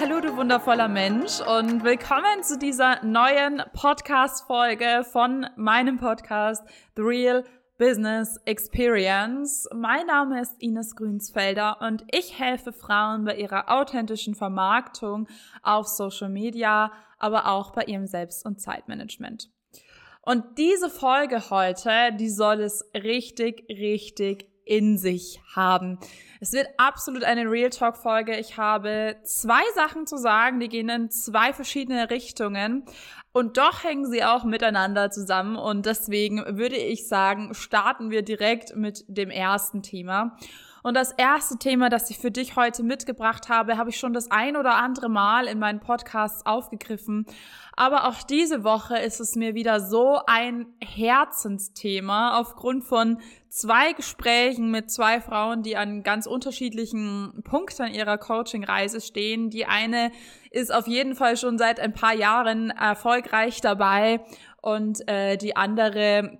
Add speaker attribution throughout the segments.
Speaker 1: Hallo, du wundervoller Mensch und willkommen zu dieser neuen Podcast-Folge von meinem Podcast The Real Business Experience. Mein Name ist Ines Grünsfelder und ich helfe Frauen bei ihrer authentischen Vermarktung auf Social Media, aber auch bei ihrem Selbst- und Zeitmanagement. Und diese Folge heute, die soll es richtig, richtig in sich haben. Es wird absolut eine Real Talk Folge. Ich habe zwei Sachen zu sagen, die gehen in zwei verschiedene Richtungen und doch hängen sie auch miteinander zusammen und deswegen würde ich sagen, starten wir direkt mit dem ersten Thema. Und das erste Thema, das ich für dich heute mitgebracht habe, habe ich schon das ein oder andere Mal in meinen Podcasts aufgegriffen. Aber auch diese Woche ist es mir wieder so ein Herzensthema aufgrund von zwei Gesprächen mit zwei Frauen, die an ganz unterschiedlichen Punkten ihrer Coaching-Reise stehen. Die eine ist auf jeden Fall schon seit ein paar Jahren erfolgreich dabei und äh, die andere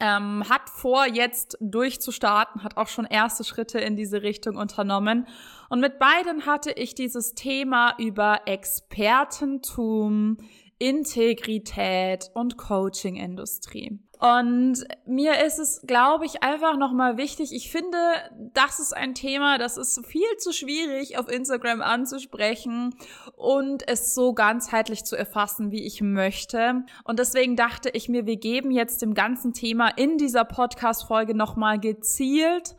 Speaker 1: ähm, hat vor, jetzt durchzustarten, hat auch schon erste Schritte in diese Richtung unternommen. Und mit beiden hatte ich dieses Thema über Expertentum, Integrität und Coaching-Industrie. Und mir ist es, glaube ich, einfach nochmal wichtig. Ich finde, das ist ein Thema, das ist viel zu schwierig auf Instagram anzusprechen und es so ganzheitlich zu erfassen, wie ich möchte. Und deswegen dachte ich mir, wir geben jetzt dem ganzen Thema in dieser Podcast-Folge nochmal gezielt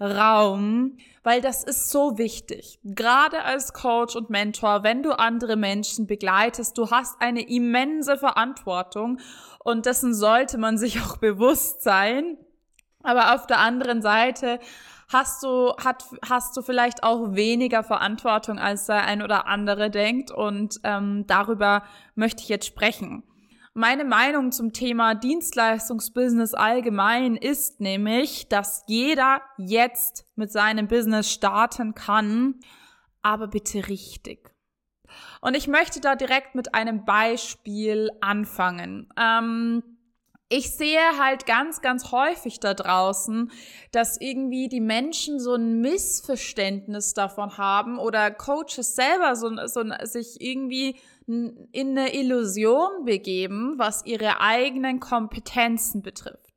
Speaker 1: Raum, weil das ist so wichtig. Gerade als Coach und Mentor, wenn du andere Menschen begleitest, du hast eine immense Verantwortung und dessen sollte man sich auch bewusst sein. Aber auf der anderen Seite hast du, hat, hast du vielleicht auch weniger Verantwortung, als der ein oder andere denkt. Und ähm, darüber möchte ich jetzt sprechen. Meine Meinung zum Thema Dienstleistungsbusiness allgemein ist nämlich, dass jeder jetzt mit seinem Business starten kann, aber bitte richtig. Und ich möchte da direkt mit einem Beispiel anfangen. Ähm, ich sehe halt ganz, ganz häufig da draußen, dass irgendwie die Menschen so ein Missverständnis davon haben oder Coaches selber so, so sich irgendwie in eine Illusion begeben, was ihre eigenen Kompetenzen betrifft.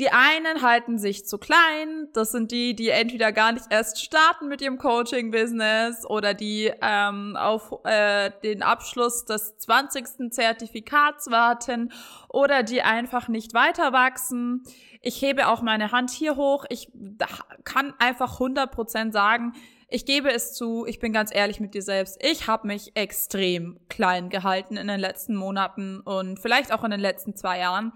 Speaker 1: Die einen halten sich zu klein, das sind die, die entweder gar nicht erst starten mit ihrem Coaching-Business oder die ähm, auf äh, den Abschluss des 20. Zertifikats warten oder die einfach nicht weiter wachsen. Ich hebe auch meine Hand hier hoch. Ich kann einfach 100% sagen, ich gebe es zu, ich bin ganz ehrlich mit dir selbst. Ich habe mich extrem klein gehalten in den letzten Monaten und vielleicht auch in den letzten zwei Jahren.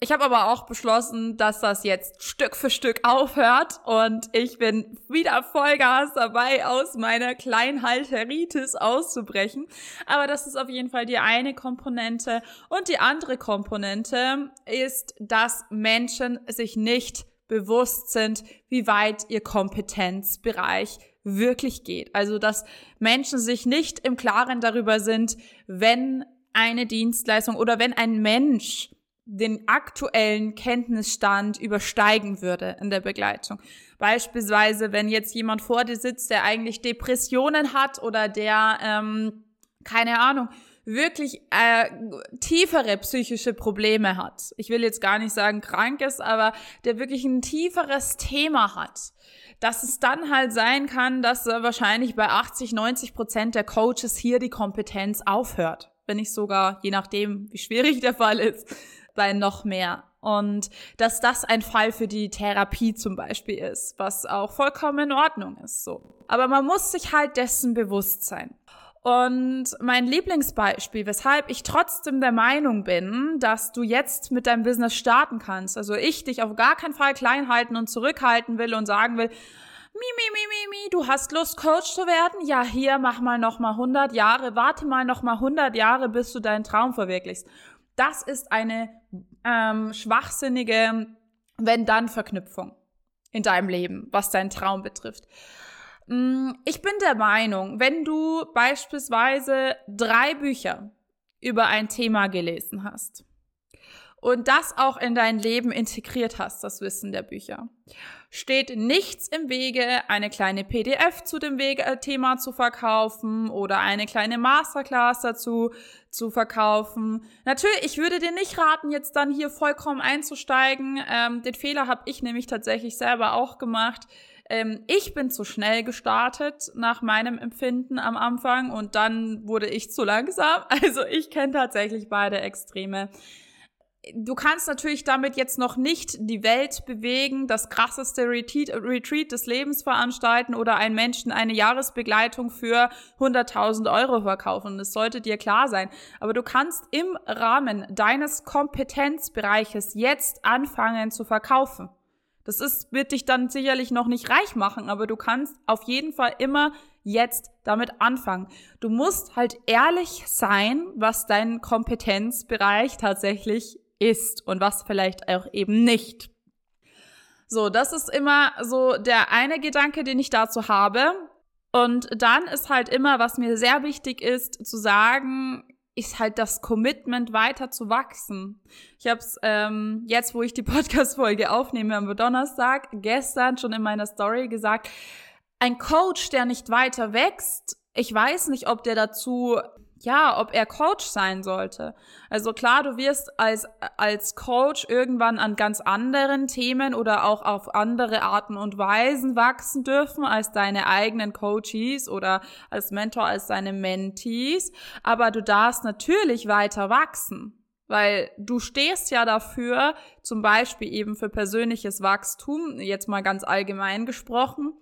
Speaker 1: Ich habe aber auch beschlossen, dass das jetzt Stück für Stück aufhört und ich bin wieder Vollgas dabei, aus meiner Kleinhalteritis auszubrechen. Aber das ist auf jeden Fall die eine Komponente. Und die andere Komponente ist, dass Menschen sich nicht bewusst sind, wie weit ihr Kompetenzbereich wirklich geht. Also, dass Menschen sich nicht im Klaren darüber sind, wenn eine Dienstleistung oder wenn ein Mensch den aktuellen Kenntnisstand übersteigen würde in der Begleitung. Beispielsweise, wenn jetzt jemand vor dir sitzt, der eigentlich Depressionen hat oder der, ähm, keine Ahnung, wirklich äh, tiefere psychische Probleme hat. Ich will jetzt gar nicht sagen krank ist, aber der wirklich ein tieferes Thema hat. Dass es dann halt sein kann, dass äh, wahrscheinlich bei 80, 90 Prozent der Coaches hier die Kompetenz aufhört. Wenn nicht sogar, je nachdem, wie schwierig der Fall ist, bei noch mehr. Und dass das ein Fall für die Therapie zum Beispiel ist, was auch vollkommen in Ordnung ist, so. Aber man muss sich halt dessen bewusst sein. Und mein Lieblingsbeispiel, weshalb ich trotzdem der Meinung bin, dass du jetzt mit deinem Business starten kannst, also ich dich auf gar keinen Fall klein halten und zurückhalten will und sagen will, mi, mi, mi, mi, mi, du hast Lust, Coach zu werden? Ja, hier, mach mal noch mal 100 Jahre, warte mal noch mal 100 Jahre, bis du deinen Traum verwirklichst. Das ist eine ähm, schwachsinnige Wenn-Dann-Verknüpfung in deinem Leben, was deinen Traum betrifft. Mm, ich bin der Meinung, wenn du beispielsweise drei Bücher über ein Thema gelesen hast und das auch in dein Leben integriert hast, das Wissen der Bücher. Steht nichts im Wege, eine kleine PDF zu dem äh, Thema zu verkaufen oder eine kleine Masterclass dazu zu verkaufen. Natürlich, ich würde dir nicht raten, jetzt dann hier vollkommen einzusteigen. Ähm, den Fehler habe ich nämlich tatsächlich selber auch gemacht. Ähm, ich bin zu schnell gestartet nach meinem Empfinden am Anfang und dann wurde ich zu langsam. Also ich kenne tatsächlich beide Extreme du kannst natürlich damit jetzt noch nicht die Welt bewegen, das krasseste Retreat, des Lebens veranstalten oder einen Menschen eine Jahresbegleitung für 100.000 Euro verkaufen. Das sollte dir klar sein. Aber du kannst im Rahmen deines Kompetenzbereiches jetzt anfangen zu verkaufen. Das ist, wird dich dann sicherlich noch nicht reich machen, aber du kannst auf jeden Fall immer jetzt damit anfangen. Du musst halt ehrlich sein, was dein Kompetenzbereich tatsächlich ist und was vielleicht auch eben nicht. So, das ist immer so der eine Gedanke, den ich dazu habe. Und dann ist halt immer, was mir sehr wichtig ist, zu sagen, ist halt das Commitment weiter zu wachsen. Ich habe es ähm, jetzt, wo ich die Podcast-Folge aufnehme am Donnerstag, gestern schon in meiner Story gesagt, ein Coach, der nicht weiter wächst, ich weiß nicht, ob der dazu ja, ob er Coach sein sollte. Also klar, du wirst als, als Coach irgendwann an ganz anderen Themen oder auch auf andere Arten und Weisen wachsen dürfen als deine eigenen Coaches oder als Mentor, als deine Mentees. Aber du darfst natürlich weiter wachsen. Weil du stehst ja dafür, zum Beispiel eben für persönliches Wachstum, jetzt mal ganz allgemein gesprochen,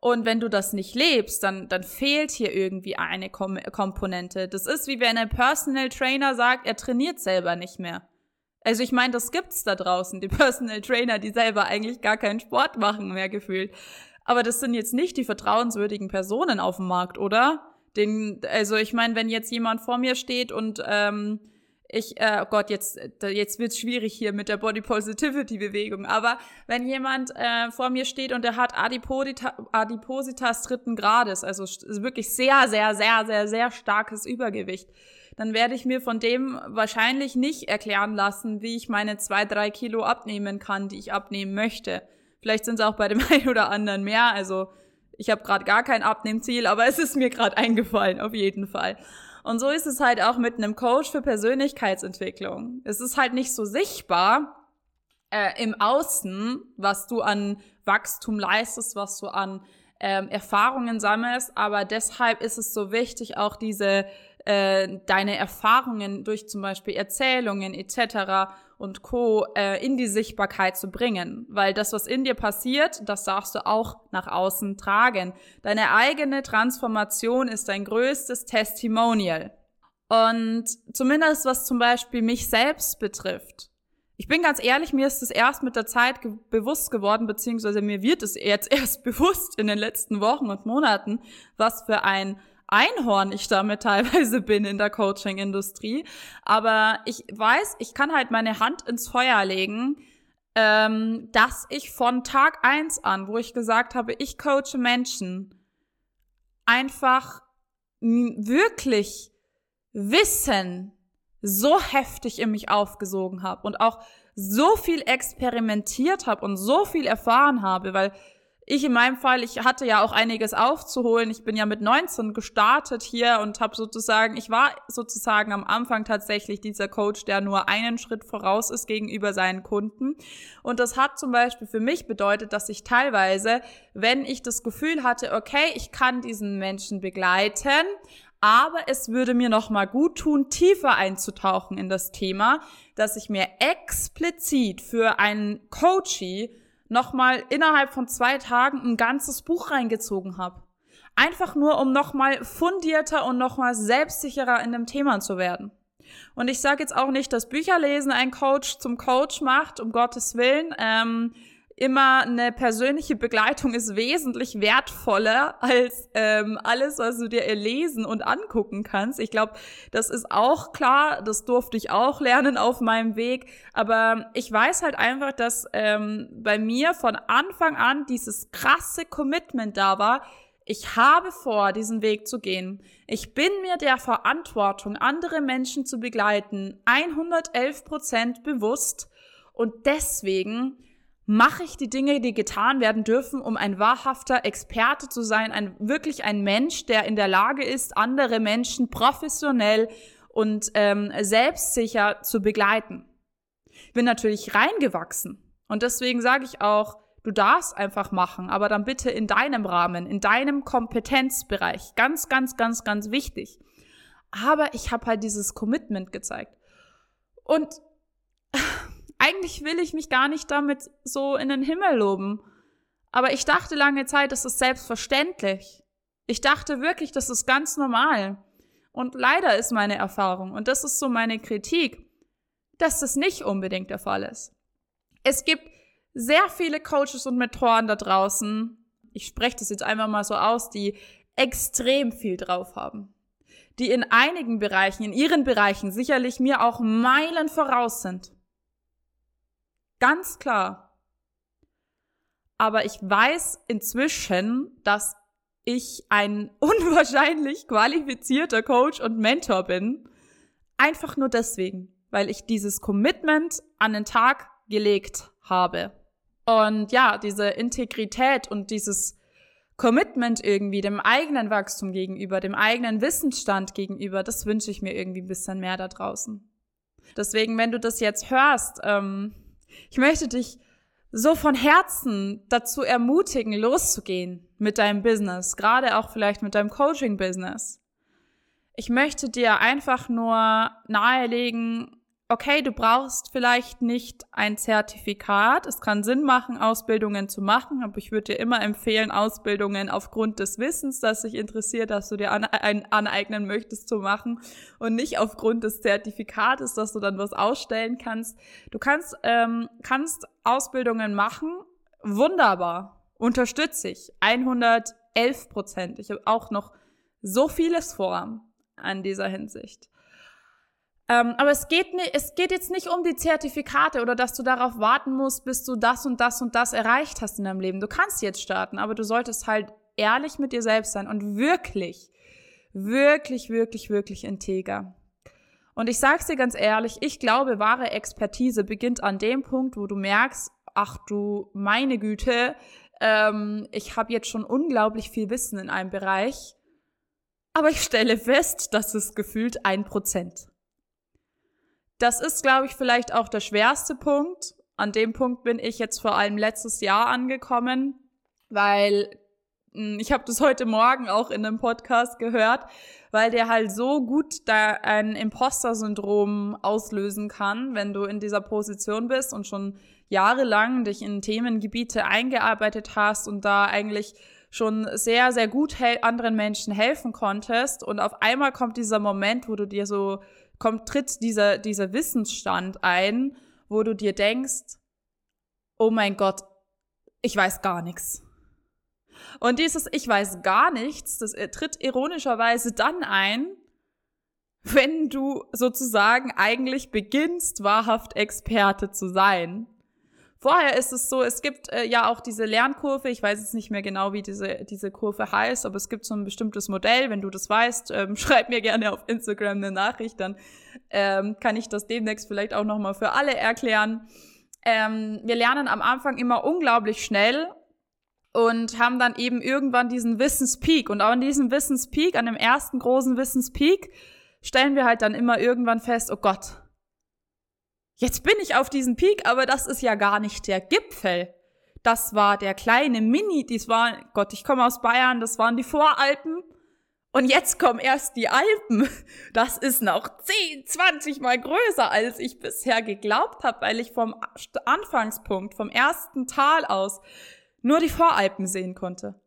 Speaker 1: und wenn du das nicht lebst, dann, dann fehlt hier irgendwie eine Kom Komponente. Das ist wie wenn ein Personal Trainer sagt, er trainiert selber nicht mehr. Also ich meine, das gibt's da draußen, die Personal Trainer, die selber eigentlich gar keinen Sport machen mehr gefühlt. Aber das sind jetzt nicht die vertrauenswürdigen Personen auf dem Markt, oder? Den, also ich meine, wenn jetzt jemand vor mir steht und ähm, ich, äh, oh Gott, jetzt, jetzt wird's schwierig hier mit der Body Positivity Bewegung. Aber wenn jemand äh, vor mir steht und der hat Adiposita, Adipositas dritten Grades, also wirklich sehr, sehr, sehr, sehr, sehr starkes Übergewicht, dann werde ich mir von dem wahrscheinlich nicht erklären lassen, wie ich meine zwei, drei Kilo abnehmen kann, die ich abnehmen möchte. Vielleicht sind es auch bei dem einen oder anderen mehr. Also ich habe gerade gar kein Abnehmziel, aber es ist mir gerade eingefallen, auf jeden Fall. Und so ist es halt auch mit einem Coach für Persönlichkeitsentwicklung. Es ist halt nicht so sichtbar äh, im Außen, was du an Wachstum leistest, was du an ähm, Erfahrungen sammelst, aber deshalb ist es so wichtig, auch diese äh, deine Erfahrungen durch zum Beispiel Erzählungen etc. und Co. Äh, in die Sichtbarkeit zu bringen. Weil das, was in dir passiert, das darfst du auch nach außen tragen. Deine eigene Transformation ist dein größtes Testimonial. Und zumindest was zum Beispiel mich selbst betrifft. Ich bin ganz ehrlich, mir ist es erst mit der Zeit ge bewusst geworden, beziehungsweise mir wird es jetzt erst bewusst in den letzten Wochen und Monaten, was für ein Einhorn ich damit teilweise bin in der Coaching-Industrie. Aber ich weiß, ich kann halt meine Hand ins Feuer legen, ähm, dass ich von Tag eins an, wo ich gesagt habe, ich coache Menschen, einfach wirklich Wissen so heftig in mich aufgesogen habe und auch so viel experimentiert habe und so viel erfahren habe, weil ich in meinem Fall, ich hatte ja auch einiges aufzuholen. Ich bin ja mit 19 gestartet hier und habe sozusagen, ich war sozusagen am Anfang tatsächlich dieser Coach, der nur einen Schritt voraus ist gegenüber seinen Kunden. Und das hat zum Beispiel für mich bedeutet, dass ich teilweise, wenn ich das Gefühl hatte, okay, ich kann diesen Menschen begleiten, aber es würde mir noch mal gut tun, tiefer einzutauchen in das Thema, dass ich mir explizit für einen Coachie nochmal innerhalb von zwei Tagen ein ganzes Buch reingezogen habe. Einfach nur, um nochmal fundierter und nochmal selbstsicherer in dem Thema zu werden. Und ich sage jetzt auch nicht, dass Bücherlesen ein Coach zum Coach macht, um Gottes Willen. Ähm, immer eine persönliche Begleitung ist wesentlich wertvoller als ähm, alles, was du dir erlesen und angucken kannst. Ich glaube, das ist auch klar, das durfte ich auch lernen auf meinem Weg. Aber ich weiß halt einfach, dass ähm, bei mir von Anfang an dieses krasse Commitment da war, ich habe vor, diesen Weg zu gehen. Ich bin mir der Verantwortung, andere Menschen zu begleiten, 111 Prozent bewusst und deswegen mache ich die Dinge, die getan werden dürfen, um ein wahrhafter Experte zu sein, ein wirklich ein Mensch, der in der Lage ist, andere Menschen professionell und ähm, selbstsicher zu begleiten. Ich bin natürlich reingewachsen und deswegen sage ich auch, du darfst einfach machen, aber dann bitte in deinem Rahmen, in deinem Kompetenzbereich. Ganz, ganz, ganz, ganz wichtig. Aber ich habe halt dieses Commitment gezeigt. Und eigentlich will ich mich gar nicht damit so in den Himmel loben. Aber ich dachte lange Zeit, das ist selbstverständlich. Ich dachte wirklich, das ist ganz normal. Und leider ist meine Erfahrung, und das ist so meine Kritik, dass das nicht unbedingt der Fall ist. Es gibt sehr viele Coaches und Mentoren da draußen, ich spreche das jetzt einfach mal so aus, die extrem viel drauf haben. Die in einigen Bereichen, in ihren Bereichen sicherlich mir auch Meilen voraus sind. Ganz klar. Aber ich weiß inzwischen, dass ich ein unwahrscheinlich qualifizierter Coach und Mentor bin. Einfach nur deswegen, weil ich dieses Commitment an den Tag gelegt habe. Und ja, diese Integrität und dieses Commitment irgendwie dem eigenen Wachstum gegenüber, dem eigenen Wissensstand gegenüber, das wünsche ich mir irgendwie ein bisschen mehr da draußen. Deswegen, wenn du das jetzt hörst, ähm, ich möchte dich so von Herzen dazu ermutigen, loszugehen mit deinem Business, gerade auch vielleicht mit deinem Coaching-Business. Ich möchte dir einfach nur nahelegen, okay, du brauchst vielleicht nicht ein Zertifikat. Es kann Sinn machen, Ausbildungen zu machen, aber ich würde dir immer empfehlen, Ausbildungen aufgrund des Wissens, das dich interessiert, dass du dir aneignen möchtest, zu machen und nicht aufgrund des Zertifikates, dass du dann was ausstellen kannst. Du kannst, ähm, kannst Ausbildungen machen, wunderbar, unterstütze ich, 111 Prozent. Ich habe auch noch so vieles vor an dieser Hinsicht. Ähm, aber es geht, nicht, es geht jetzt nicht um die Zertifikate oder dass du darauf warten musst, bis du das und das und das erreicht hast in deinem Leben. Du kannst jetzt starten, aber du solltest halt ehrlich mit dir selbst sein und wirklich, wirklich, wirklich, wirklich integer. Und ich sag's dir ganz ehrlich, ich glaube, wahre Expertise beginnt an dem Punkt, wo du merkst, ach du meine Güte, ähm, ich habe jetzt schon unglaublich viel Wissen in einem Bereich, aber ich stelle fest, dass es gefühlt ein Prozent. Das ist, glaube ich, vielleicht auch der schwerste Punkt. An dem Punkt bin ich jetzt vor allem letztes Jahr angekommen, weil hm, ich habe das heute Morgen auch in einem Podcast gehört, weil der halt so gut da ein Imposter-Syndrom auslösen kann, wenn du in dieser Position bist und schon jahrelang dich in Themengebiete eingearbeitet hast und da eigentlich schon sehr, sehr gut anderen Menschen helfen konntest und auf einmal kommt dieser Moment, wo du dir so kommt, tritt dieser, dieser Wissensstand ein, wo du dir denkst, oh mein Gott, ich weiß gar nichts. Und dieses Ich weiß gar nichts, das tritt ironischerweise dann ein, wenn du sozusagen eigentlich beginnst, wahrhaft Experte zu sein. Vorher ist es so, es gibt äh, ja auch diese Lernkurve, ich weiß jetzt nicht mehr genau, wie diese, diese Kurve heißt, aber es gibt so ein bestimmtes Modell, wenn du das weißt, ähm, schreib mir gerne auf Instagram eine Nachricht, dann ähm, kann ich das demnächst vielleicht auch nochmal für alle erklären. Ähm, wir lernen am Anfang immer unglaublich schnell und haben dann eben irgendwann diesen Wissenspeak. Und auch an diesem Wissenspeak, an dem ersten großen Wissenspeak, stellen wir halt dann immer irgendwann fest, oh Gott, Jetzt bin ich auf diesem Peak, aber das ist ja gar nicht der Gipfel. Das war der kleine Mini, dies war, Gott, ich komme aus Bayern, das waren die Voralpen. Und jetzt kommen erst die Alpen. Das ist noch 10, 20 mal größer, als ich bisher geglaubt habe, weil ich vom Anfangspunkt, vom ersten Tal aus, nur die Voralpen sehen konnte.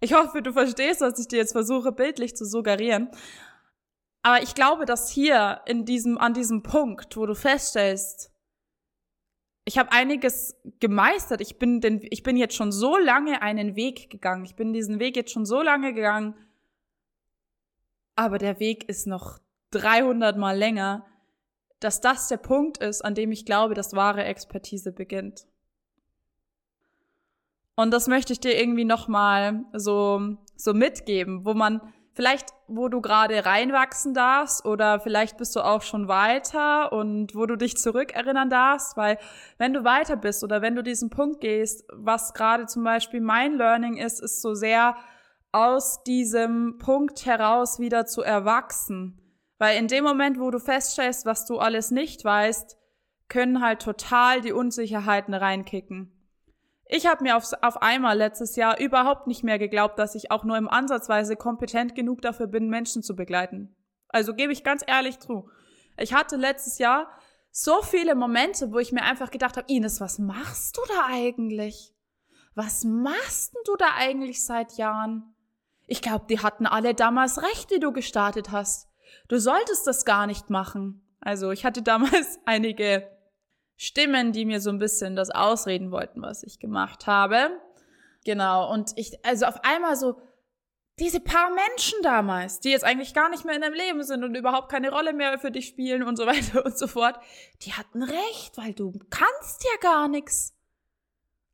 Speaker 1: Ich hoffe, du verstehst, was ich dir jetzt versuche, bildlich zu suggerieren. Aber ich glaube, dass hier in diesem, an diesem Punkt, wo du feststellst, ich habe einiges gemeistert. Ich bin, den, ich bin jetzt schon so lange einen Weg gegangen. Ich bin diesen Weg jetzt schon so lange gegangen. Aber der Weg ist noch 300 mal länger, dass das der Punkt ist, an dem ich glaube, dass wahre Expertise beginnt. Und das möchte ich dir irgendwie nochmal so, so mitgeben, wo man vielleicht, wo du gerade reinwachsen darfst oder vielleicht bist du auch schon weiter und wo du dich zurückerinnern darfst, weil wenn du weiter bist oder wenn du diesen Punkt gehst, was gerade zum Beispiel mein Learning ist, ist so sehr aus diesem Punkt heraus wieder zu erwachsen. Weil in dem Moment, wo du feststellst, was du alles nicht weißt, können halt total die Unsicherheiten reinkicken. Ich habe mir auf, auf einmal letztes Jahr überhaupt nicht mehr geglaubt, dass ich auch nur im Ansatzweise kompetent genug dafür bin, Menschen zu begleiten. Also gebe ich ganz ehrlich zu. Ich hatte letztes Jahr so viele Momente, wo ich mir einfach gedacht habe, Ines, was machst du da eigentlich? Was machst du da eigentlich seit Jahren? Ich glaube, die hatten alle damals recht, wie du gestartet hast. Du solltest das gar nicht machen. Also ich hatte damals einige Stimmen, die mir so ein bisschen das ausreden wollten, was ich gemacht habe. Genau, und ich, also auf einmal so, diese paar Menschen damals, die jetzt eigentlich gar nicht mehr in deinem Leben sind und überhaupt keine Rolle mehr für dich spielen und so weiter und so fort, die hatten recht, weil du kannst ja gar nichts.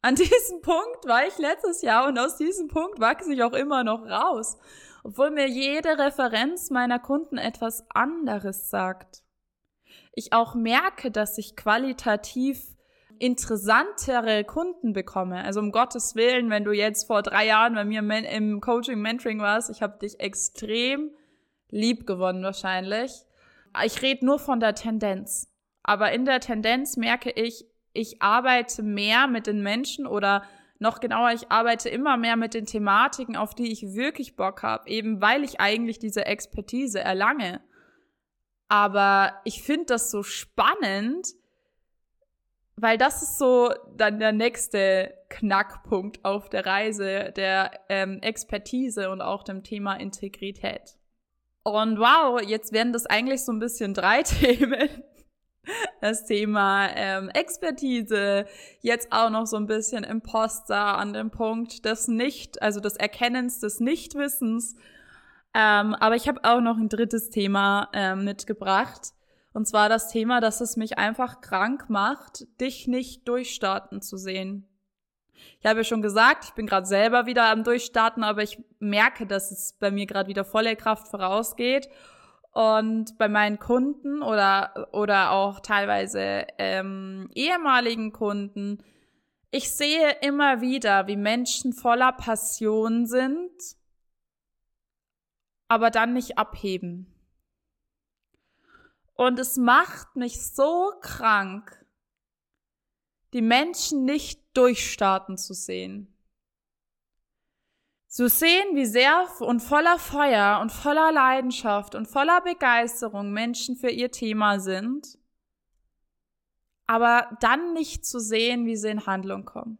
Speaker 1: An diesem Punkt war ich letztes Jahr und aus diesem Punkt wachse ich auch immer noch raus, obwohl mir jede Referenz meiner Kunden etwas anderes sagt ich auch merke, dass ich qualitativ interessantere Kunden bekomme. Also um Gottes Willen, wenn du jetzt vor drei Jahren bei mir im Coaching, Mentoring warst, ich habe dich extrem lieb gewonnen wahrscheinlich. Ich rede nur von der Tendenz. Aber in der Tendenz merke ich, ich arbeite mehr mit den Menschen oder noch genauer, ich arbeite immer mehr mit den Thematiken, auf die ich wirklich Bock habe, eben weil ich eigentlich diese Expertise erlange. Aber ich finde das so spannend, weil das ist so dann der nächste Knackpunkt auf der Reise der ähm, Expertise und auch dem Thema Integrität. Und wow, jetzt werden das eigentlich so ein bisschen drei Themen. Das Thema ähm, Expertise, jetzt auch noch so ein bisschen Imposter an dem Punkt des Nicht, also des Erkennens des Nichtwissens ähm, aber ich habe auch noch ein drittes Thema ähm, mitgebracht. Und zwar das Thema, dass es mich einfach krank macht, dich nicht durchstarten zu sehen. Ich habe ja schon gesagt, ich bin gerade selber wieder am Durchstarten, aber ich merke, dass es bei mir gerade wieder volle Kraft vorausgeht. Und bei meinen Kunden oder, oder auch teilweise ähm, ehemaligen Kunden, ich sehe immer wieder, wie Menschen voller Passion sind aber dann nicht abheben. Und es macht mich so krank, die Menschen nicht durchstarten zu sehen. Zu sehen, wie sehr und voller Feuer und voller Leidenschaft und voller Begeisterung Menschen für ihr Thema sind, aber dann nicht zu sehen, wie sie in Handlung kommen.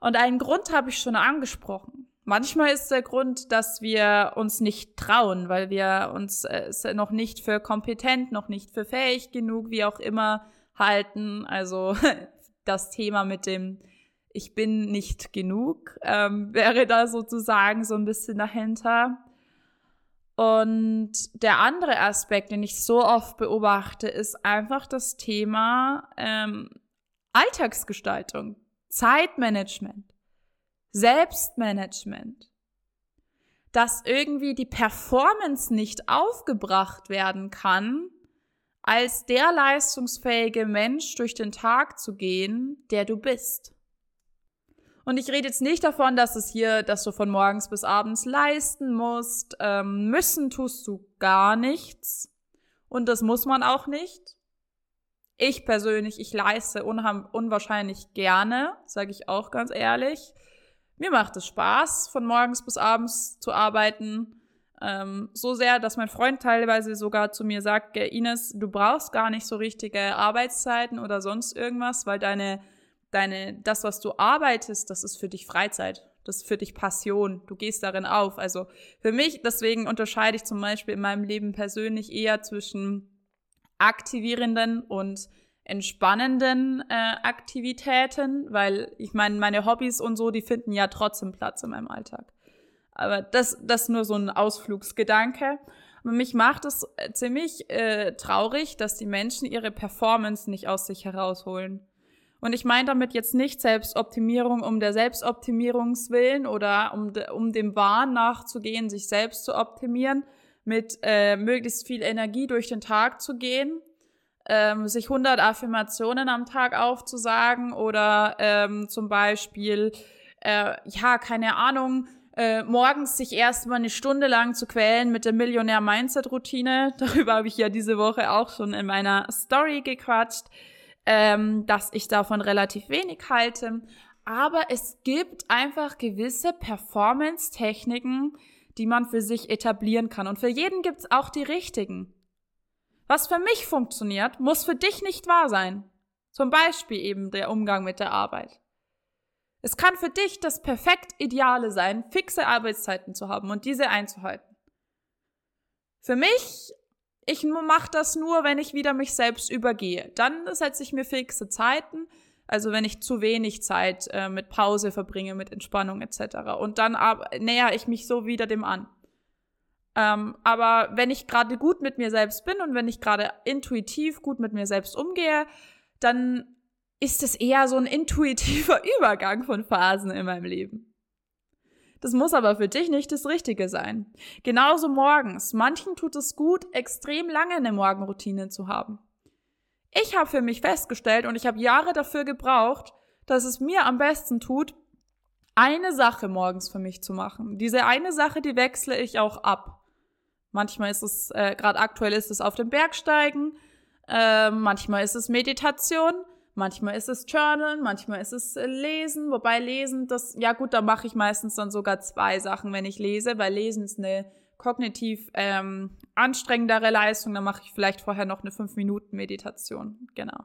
Speaker 1: Und einen Grund habe ich schon angesprochen. Manchmal ist der Grund, dass wir uns nicht trauen, weil wir uns äh, noch nicht für kompetent, noch nicht für fähig genug, wie auch immer, halten. Also das Thema mit dem Ich bin nicht genug ähm, wäre da sozusagen so ein bisschen dahinter. Und der andere Aspekt, den ich so oft beobachte, ist einfach das Thema ähm, Alltagsgestaltung, Zeitmanagement. Selbstmanagement, dass irgendwie die Performance nicht aufgebracht werden kann, als der leistungsfähige Mensch durch den Tag zu gehen, der du bist. Und ich rede jetzt nicht davon, dass es hier, dass du von morgens bis abends leisten musst. Ähm, müssen tust du gar nichts. Und das muss man auch nicht. Ich persönlich, ich leiste unwahrscheinlich gerne, sage ich auch ganz ehrlich. Mir macht es Spaß, von morgens bis abends zu arbeiten. Ähm, so sehr, dass mein Freund teilweise sogar zu mir sagt, Ines, du brauchst gar nicht so richtige Arbeitszeiten oder sonst irgendwas, weil deine, deine, das, was du arbeitest, das ist für dich Freizeit. Das ist für dich Passion. Du gehst darin auf. Also für mich, deswegen unterscheide ich zum Beispiel in meinem Leben persönlich eher zwischen aktivierenden und entspannenden äh, Aktivitäten, weil ich meine, meine Hobbys und so, die finden ja trotzdem Platz in meinem Alltag. Aber das, das ist nur so ein Ausflugsgedanke. Aber mich macht es äh, ziemlich äh, traurig, dass die Menschen ihre Performance nicht aus sich herausholen. Und ich meine damit jetzt nicht Selbstoptimierung um der Selbstoptimierungswillen oder um, de, um dem Wahn nachzugehen, sich selbst zu optimieren, mit äh, möglichst viel Energie durch den Tag zu gehen, ähm, sich 100 Affirmationen am Tag aufzusagen oder ähm, zum Beispiel, äh, ja, keine Ahnung, äh, morgens sich erstmal eine Stunde lang zu quälen mit der Millionär-Mindset-Routine. Darüber habe ich ja diese Woche auch schon in meiner Story gequatscht, ähm, dass ich davon relativ wenig halte. Aber es gibt einfach gewisse Performance-Techniken, die man für sich etablieren kann. Und für jeden gibt's auch die richtigen. Was für mich funktioniert, muss für dich nicht wahr sein. Zum Beispiel eben der Umgang mit der Arbeit. Es kann für dich das perfekt Ideale sein, fixe Arbeitszeiten zu haben und diese einzuhalten. Für mich, ich mache das nur, wenn ich wieder mich selbst übergehe. Dann setze ich mir fixe Zeiten, also wenn ich zu wenig Zeit äh, mit Pause verbringe, mit Entspannung etc. Und dann näher ich mich so wieder dem an. Ähm, aber wenn ich gerade gut mit mir selbst bin und wenn ich gerade intuitiv gut mit mir selbst umgehe, dann ist es eher so ein intuitiver Übergang von Phasen in meinem Leben. Das muss aber für dich nicht das Richtige sein. Genauso morgens. Manchen tut es gut, extrem lange eine Morgenroutine zu haben. Ich habe für mich festgestellt und ich habe Jahre dafür gebraucht, dass es mir am besten tut, eine Sache morgens für mich zu machen. Diese eine Sache, die wechsle ich auch ab. Manchmal ist es, äh, gerade aktuell ist es auf dem Bergsteigen, äh, manchmal ist es Meditation, manchmal ist es Journalen, manchmal ist es äh, Lesen, wobei Lesen, das, ja gut, da mache ich meistens dann sogar zwei Sachen, wenn ich lese, weil Lesen ist eine kognitiv ähm, anstrengendere Leistung, dann mache ich vielleicht vorher noch eine 5-Minuten-Meditation, genau.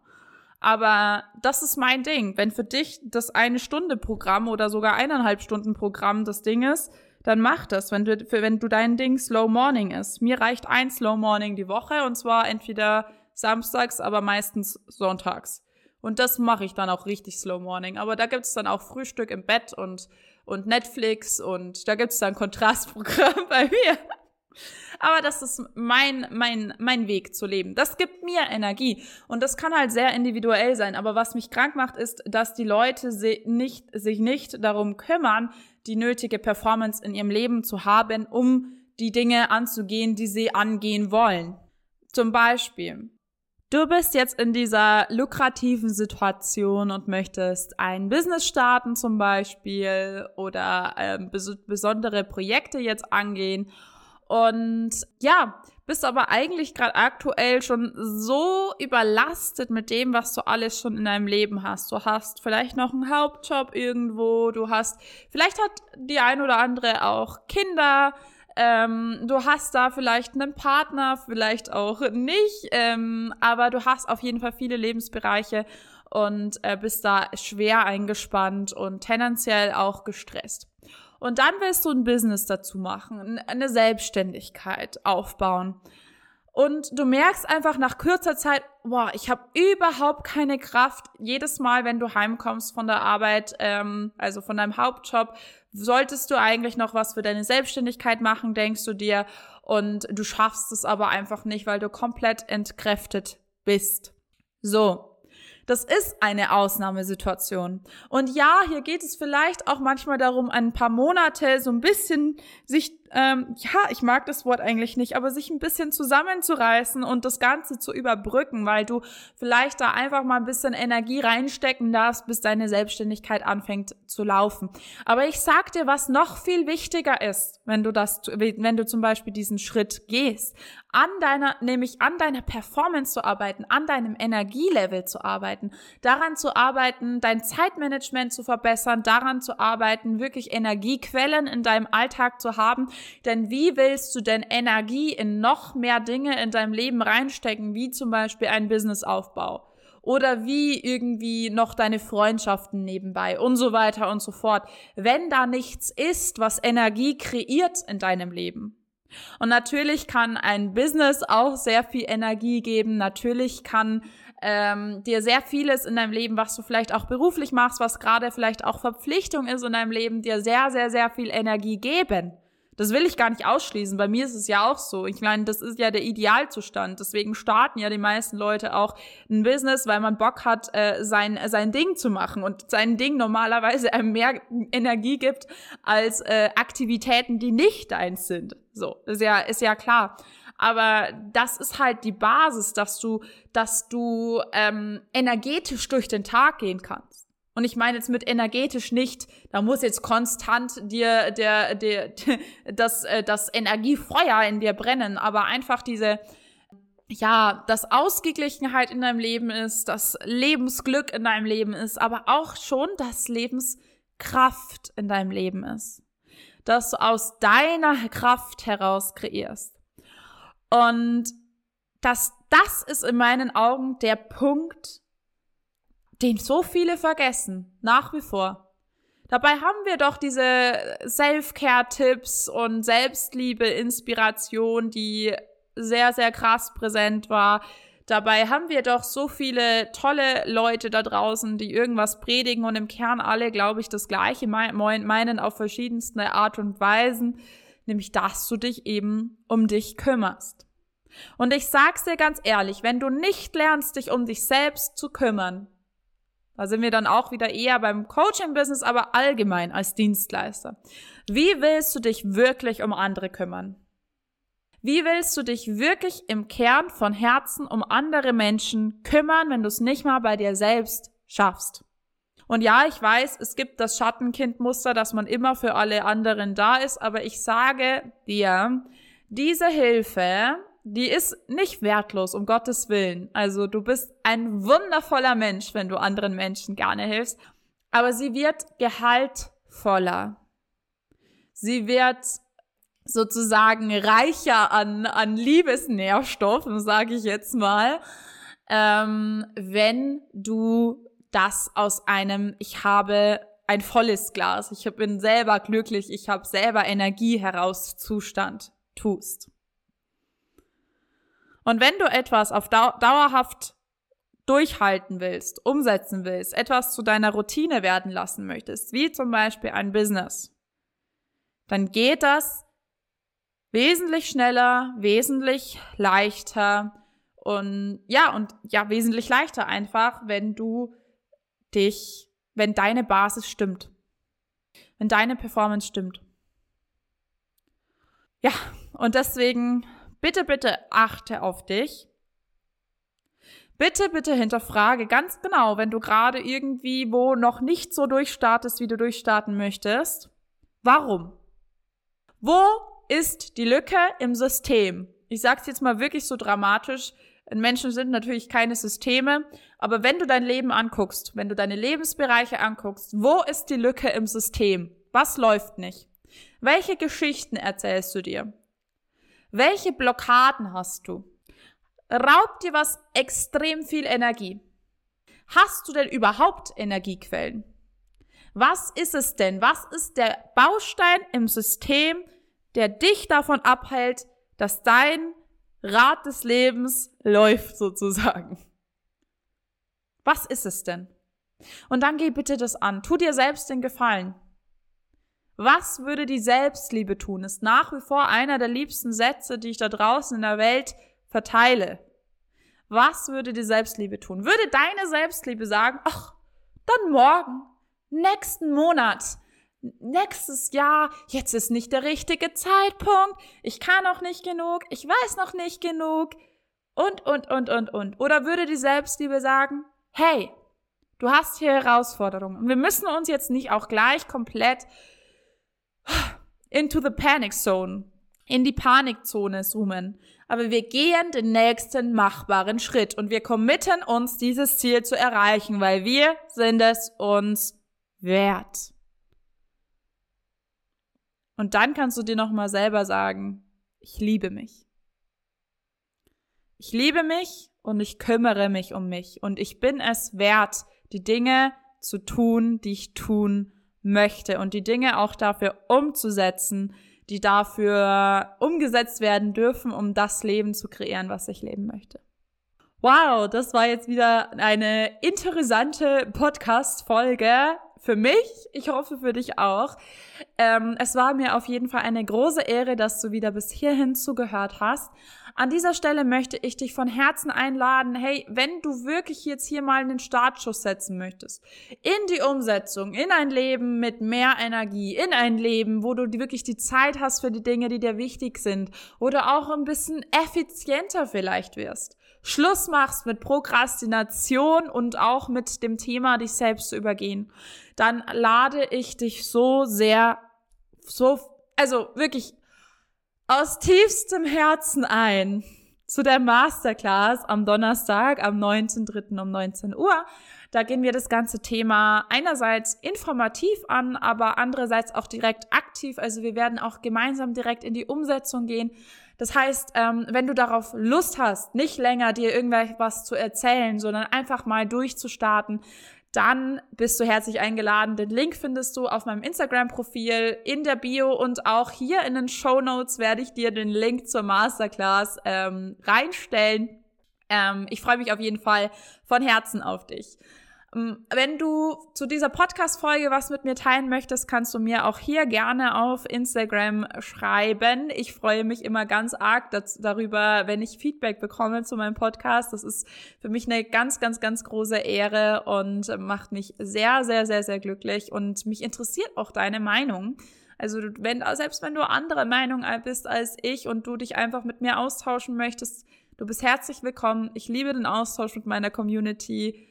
Speaker 1: Aber das ist mein Ding. Wenn für dich das eine Stunde Programm oder sogar eineinhalb Stunden Programm das Ding ist, dann mach das, wenn du, wenn du dein Ding Slow Morning ist. Mir reicht ein Slow Morning die Woche und zwar entweder samstags, aber meistens sonntags. Und das mache ich dann auch richtig Slow Morning. Aber da gibt es dann auch Frühstück im Bett und, und Netflix und da gibt es dann Kontrastprogramm bei mir. Aber das ist mein, mein, mein Weg zu leben. Das gibt mir Energie. Und das kann halt sehr individuell sein. Aber was mich krank macht, ist, dass die Leute nicht, sich nicht darum kümmern, die nötige Performance in ihrem Leben zu haben, um die Dinge anzugehen, die sie angehen wollen. Zum Beispiel, du bist jetzt in dieser lukrativen Situation und möchtest ein Business starten zum Beispiel oder äh, bes besondere Projekte jetzt angehen. Und ja, bist aber eigentlich gerade aktuell schon so überlastet mit dem, was du alles schon in deinem Leben hast. Du hast vielleicht noch einen Hauptjob irgendwo, du hast, vielleicht hat die ein oder andere auch Kinder, ähm, du hast da vielleicht einen Partner, vielleicht auch nicht, ähm, aber du hast auf jeden Fall viele Lebensbereiche und äh, bist da schwer eingespannt und tendenziell auch gestresst. Und dann willst du ein Business dazu machen, eine Selbstständigkeit aufbauen. Und du merkst einfach nach kurzer Zeit, boah, ich habe überhaupt keine Kraft. Jedes Mal, wenn du heimkommst von der Arbeit, ähm, also von deinem Hauptjob, solltest du eigentlich noch was für deine Selbstständigkeit machen, denkst du dir. Und du schaffst es aber einfach nicht, weil du komplett entkräftet bist. So, das ist eine Ausnahmesituation. Und ja, hier geht es vielleicht auch manchmal darum, ein paar Monate so ein bisschen sich, ähm, ja, ich mag das Wort eigentlich nicht, aber sich ein bisschen zusammenzureißen und das Ganze zu überbrücken, weil du vielleicht da einfach mal ein bisschen Energie reinstecken darfst, bis deine Selbstständigkeit anfängt zu laufen. Aber ich sag dir, was noch viel wichtiger ist, wenn du das, wenn du zum Beispiel diesen Schritt gehst, an deiner, nämlich an deiner Performance zu arbeiten, an deinem Energielevel zu arbeiten, daran zu arbeiten, dein Zeitmanagement zu verbessern, daran zu arbeiten, wirklich Energiequellen in deinem Alltag zu haben. Denn wie willst du denn Energie in noch mehr Dinge in deinem Leben reinstecken, wie zum Beispiel ein Businessaufbau? Oder wie irgendwie noch deine Freundschaften nebenbei und so weiter und so fort, wenn da nichts ist, was Energie kreiert in deinem Leben. Und natürlich kann ein Business auch sehr viel Energie geben. Natürlich kann ähm, dir sehr vieles in deinem Leben, was du vielleicht auch beruflich machst, was gerade vielleicht auch Verpflichtung ist in deinem Leben, dir sehr, sehr, sehr viel Energie geben. Das will ich gar nicht ausschließen. Bei mir ist es ja auch so. Ich meine, das ist ja der Idealzustand. Deswegen starten ja die meisten Leute auch ein Business, weil man Bock hat, äh, sein, sein Ding zu machen und sein Ding normalerweise einem mehr Energie gibt als äh, Aktivitäten, die nicht deins sind. So, ist ja, ist ja klar. Aber das ist halt die Basis, dass du, dass du ähm, energetisch durch den Tag gehen kannst. Und ich meine jetzt mit energetisch nicht, da muss jetzt konstant dir der, der, das, äh, das Energiefeuer in dir brennen, aber einfach diese, ja, dass Ausgeglichenheit in deinem Leben ist, dass Lebensglück in deinem Leben ist, aber auch schon, dass Lebenskraft in deinem Leben ist. Dass du aus deiner Kraft heraus kreierst. Und dass das ist in meinen Augen der Punkt, den so viele vergessen, nach wie vor. Dabei haben wir doch diese Self-Care-Tipps und Selbstliebe, Inspiration, die sehr, sehr krass präsent war. Dabei haben wir doch so viele tolle Leute da draußen, die irgendwas predigen und im Kern alle, glaube ich, das Gleiche meinen auf verschiedenste Art und Weisen, nämlich dass du dich eben um dich kümmerst. Und ich sag's dir ganz ehrlich, wenn du nicht lernst, dich um dich selbst zu kümmern, da sind wir dann auch wieder eher beim Coaching-Business, aber allgemein als Dienstleister. Wie willst du dich wirklich um andere kümmern? Wie willst du dich wirklich im Kern von Herzen um andere Menschen kümmern, wenn du es nicht mal bei dir selbst schaffst? Und ja, ich weiß, es gibt das Schattenkindmuster, dass man immer für alle anderen da ist, aber ich sage dir, diese Hilfe die ist nicht wertlos, um Gottes Willen. Also du bist ein wundervoller Mensch, wenn du anderen Menschen gerne hilfst. Aber sie wird gehaltvoller. Sie wird sozusagen reicher an, an Liebesnährstoffen, sage ich jetzt mal, ähm, wenn du das aus einem, ich habe ein volles Glas, ich bin selber glücklich, ich habe selber Energie heraus Zustand tust. Und wenn du etwas auf dau dauerhaft durchhalten willst, umsetzen willst, etwas zu deiner Routine werden lassen möchtest, wie zum Beispiel ein Business, dann geht das wesentlich schneller, wesentlich leichter und ja, und ja, wesentlich leichter einfach, wenn du dich, wenn deine Basis stimmt, wenn deine Performance stimmt. Ja, und deswegen Bitte, bitte achte auf dich. Bitte, bitte hinterfrage ganz genau, wenn du gerade irgendwie wo noch nicht so durchstartest, wie du durchstarten möchtest. Warum? Wo ist die Lücke im System? Ich sag's jetzt mal wirklich so dramatisch. Menschen sind natürlich keine Systeme, aber wenn du dein Leben anguckst, wenn du deine Lebensbereiche anguckst, wo ist die Lücke im System? Was läuft nicht? Welche Geschichten erzählst du dir? Welche Blockaden hast du? Raubt dir was extrem viel Energie? Hast du denn überhaupt Energiequellen? Was ist es denn? Was ist der Baustein im System, der dich davon abhält, dass dein Rad des Lebens läuft sozusagen? Was ist es denn? Und dann geh bitte das an. Tu dir selbst den Gefallen. Was würde die Selbstliebe tun? Ist nach wie vor einer der liebsten Sätze, die ich da draußen in der Welt verteile. Was würde die Selbstliebe tun? Würde deine Selbstliebe sagen, ach, dann morgen, nächsten Monat, nächstes Jahr, jetzt ist nicht der richtige Zeitpunkt, ich kann noch nicht genug, ich weiß noch nicht genug und, und, und, und, und. Oder würde die Selbstliebe sagen, hey, du hast hier Herausforderungen und wir müssen uns jetzt nicht auch gleich komplett into the panic zone, in die Panikzone zoomen. Aber wir gehen den nächsten machbaren Schritt und wir committen uns, dieses Ziel zu erreichen, weil wir sind es uns wert. Und dann kannst du dir nochmal selber sagen, ich liebe mich. Ich liebe mich und ich kümmere mich um mich und ich bin es wert, die Dinge zu tun, die ich tun möchte und die Dinge auch dafür umzusetzen, die dafür umgesetzt werden dürfen, um das Leben zu kreieren, was ich leben möchte. Wow, das war jetzt wieder eine interessante Podcast-Folge für mich. Ich hoffe für dich auch. Ähm, es war mir auf jeden Fall eine große Ehre, dass du wieder bis hierhin zugehört hast. An dieser Stelle möchte ich dich von Herzen einladen, hey, wenn du wirklich jetzt hier mal einen Startschuss setzen möchtest, in die Umsetzung, in ein Leben mit mehr Energie, in ein Leben, wo du wirklich die Zeit hast für die Dinge, die dir wichtig sind, oder auch ein bisschen effizienter vielleicht wirst, Schluss machst mit Prokrastination und auch mit dem Thema, dich selbst zu übergehen, dann lade ich dich so sehr, so, also wirklich aus tiefstem Herzen ein zu der Masterclass am Donnerstag, am 19.03. um 19 Uhr. Da gehen wir das ganze Thema einerseits informativ an, aber andererseits auch direkt aktiv. Also wir werden auch gemeinsam direkt in die Umsetzung gehen. Das heißt, ähm, wenn du darauf Lust hast, nicht länger dir irgendwas zu erzählen, sondern einfach mal durchzustarten, dann bist du herzlich eingeladen. Den Link findest du auf meinem Instagram-Profil, in der Bio und auch hier in den Show Notes werde ich dir den Link zur Masterclass ähm, reinstellen. Ähm, ich freue mich auf jeden Fall von Herzen auf dich. Ähm, wenn du zu dieser Podcast-Folge was mit mir teilen möchtest, kannst du mir auch hier gerne auf Instagram schreiben. Ich freue mich immer ganz arg darüber, wenn ich Feedback bekomme zu meinem Podcast. Das ist für mich eine ganz, ganz, ganz große Ehre und macht mich sehr, sehr, sehr, sehr glücklich. Und mich interessiert auch deine Meinung. Also wenn, selbst wenn du andere Meinung bist als ich und du dich einfach mit mir austauschen möchtest, du bist herzlich willkommen. Ich liebe den Austausch mit meiner Community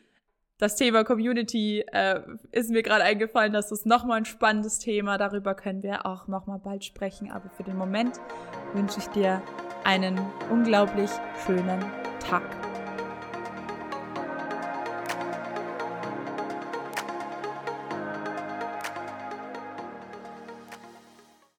Speaker 1: das Thema Community äh, ist mir gerade eingefallen, das ist nochmal ein spannendes Thema. Darüber können wir auch nochmal bald sprechen. Aber für den Moment wünsche ich dir einen unglaublich schönen Tag.